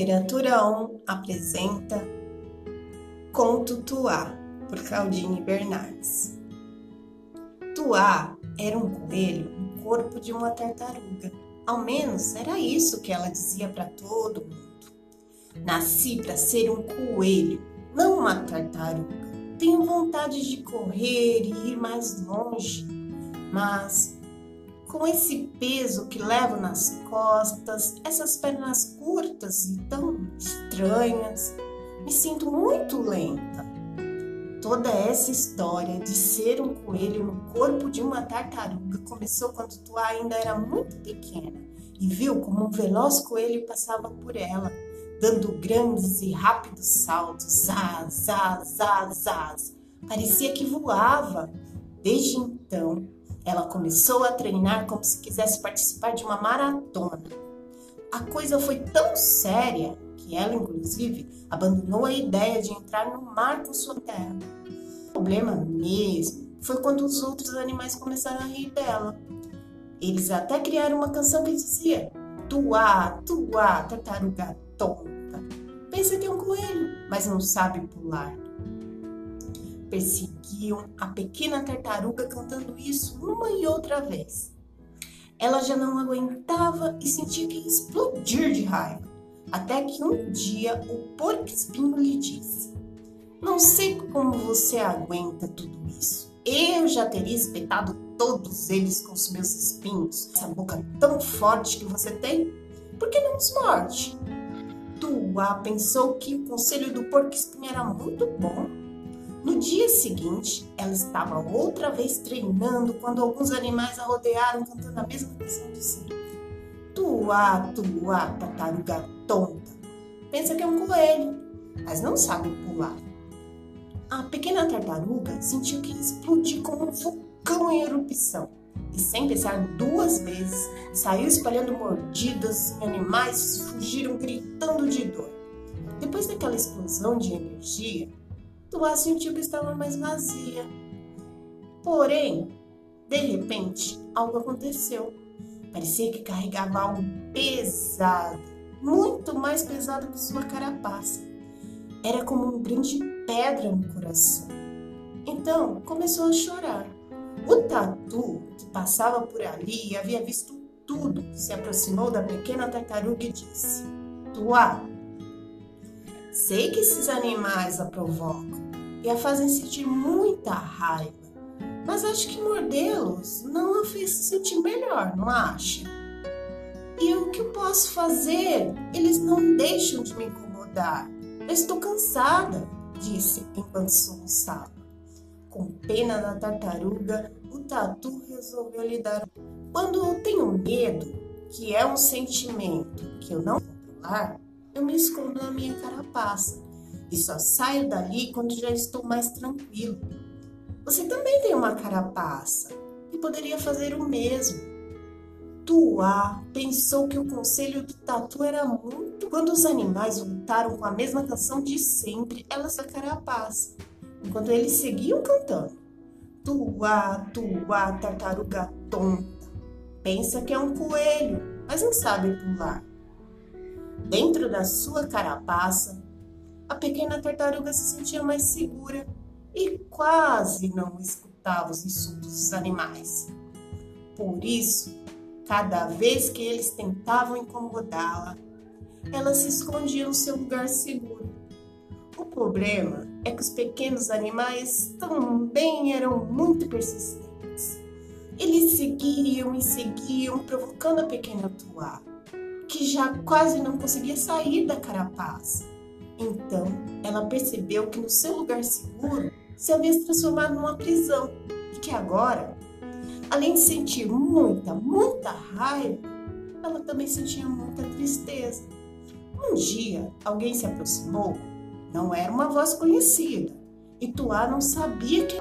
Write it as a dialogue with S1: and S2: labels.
S1: Literatura 1 apresenta Conto Tuá, por Claudine Bernardes. Tuá era um coelho no corpo de uma tartaruga. Ao menos era isso que ela dizia para todo mundo. Nasci para ser um coelho, não uma tartaruga. Tenho vontade de correr e ir mais longe, mas com esse peso que levo nas costas, essas pernas curtas e tão estranhas, me sinto muito lenta. Toda essa história de ser um coelho no corpo de uma tartaruga começou quando tu ainda era muito pequena e viu como um veloz coelho passava por ela, dando grandes e rápidos saltos, zaz, zaz, zaz, zaz. Parecia que voava. Desde então, ela começou a treinar como se quisesse participar de uma maratona. A coisa foi tão séria que ela, inclusive, abandonou a ideia de entrar no mar com sua terra. O problema mesmo foi quando os outros animais começaram a rir dela. Eles até criaram uma canção que dizia: Tuá, tuá, tartaruga tonta. Pensa que é um coelho, mas não sabe pular perseguiam a pequena tartaruga cantando isso uma e outra vez. Ela já não aguentava e sentia que ia explodir de raiva, até que um dia o porco-espinho lhe disse: Não sei como você aguenta tudo isso. Eu já teria espetado todos eles com os meus espinhos. Essa boca tão forte que você tem, por que não os morde? Tua pensou que o conselho do porco-espinho era muito bom no dia seguinte, ela estava outra vez treinando quando alguns animais a rodearam cantando a mesma canção de sempre. Tuá, tuá, tartaruga tonta. Pensa que é um coelho, mas não sabe pular. A pequena tartaruga sentiu que ia explodir como um vulcão em erupção e, sem pensar duas vezes, saiu espalhando mordidas em animais fugiram gritando de dor. Depois daquela explosão de energia, Tuá sentiu que estava mais vazia. Porém, de repente, algo aconteceu. Parecia que carregava algo pesado, muito mais pesado que sua carapaça. Era como uma grande pedra no coração. Então começou a chorar. O tatu, que passava por ali e havia visto tudo, se aproximou da pequena tartaruga e disse: Tuá, Sei que esses animais a provocam e a fazem sentir muita raiva, mas acho que mordê-los não a fez sentir melhor, não acha? E o que eu posso fazer? Eles não deixam de me incomodar. Eu estou cansada, disse enquanto soluçava. Com pena da tartaruga, o tatu resolveu lhe dar. Quando eu tenho medo, que é um sentimento que eu não controlar, eu me escondo na minha carapaça e só saio dali quando já estou mais tranquilo. Você também tem uma carapaça e poderia fazer o mesmo. Tuá pensou que o conselho do tatu era muito. Quando os animais voltaram com a mesma canção de sempre, ela se carapaça, enquanto eles seguiam cantando. Tuá, tuá, tartaruga tonta. Pensa que é um coelho, mas não sabe pular. Dentro da sua carapaça, a pequena tartaruga se sentia mais segura e quase não escutava os insultos dos animais. Por isso, cada vez que eles tentavam incomodá-la, ela se escondia no seu lugar seguro. O problema é que os pequenos animais também eram muito persistentes. Eles seguiam e seguiam, provocando a pequena Tuá que já quase não conseguia sair da carapaça. Então, ela percebeu que no seu lugar seguro se havia se transformado numa prisão e que agora, além de sentir muita, muita raiva, ela também sentia muita tristeza. Um dia, alguém se aproximou, não era uma voz conhecida, e Tuá não sabia que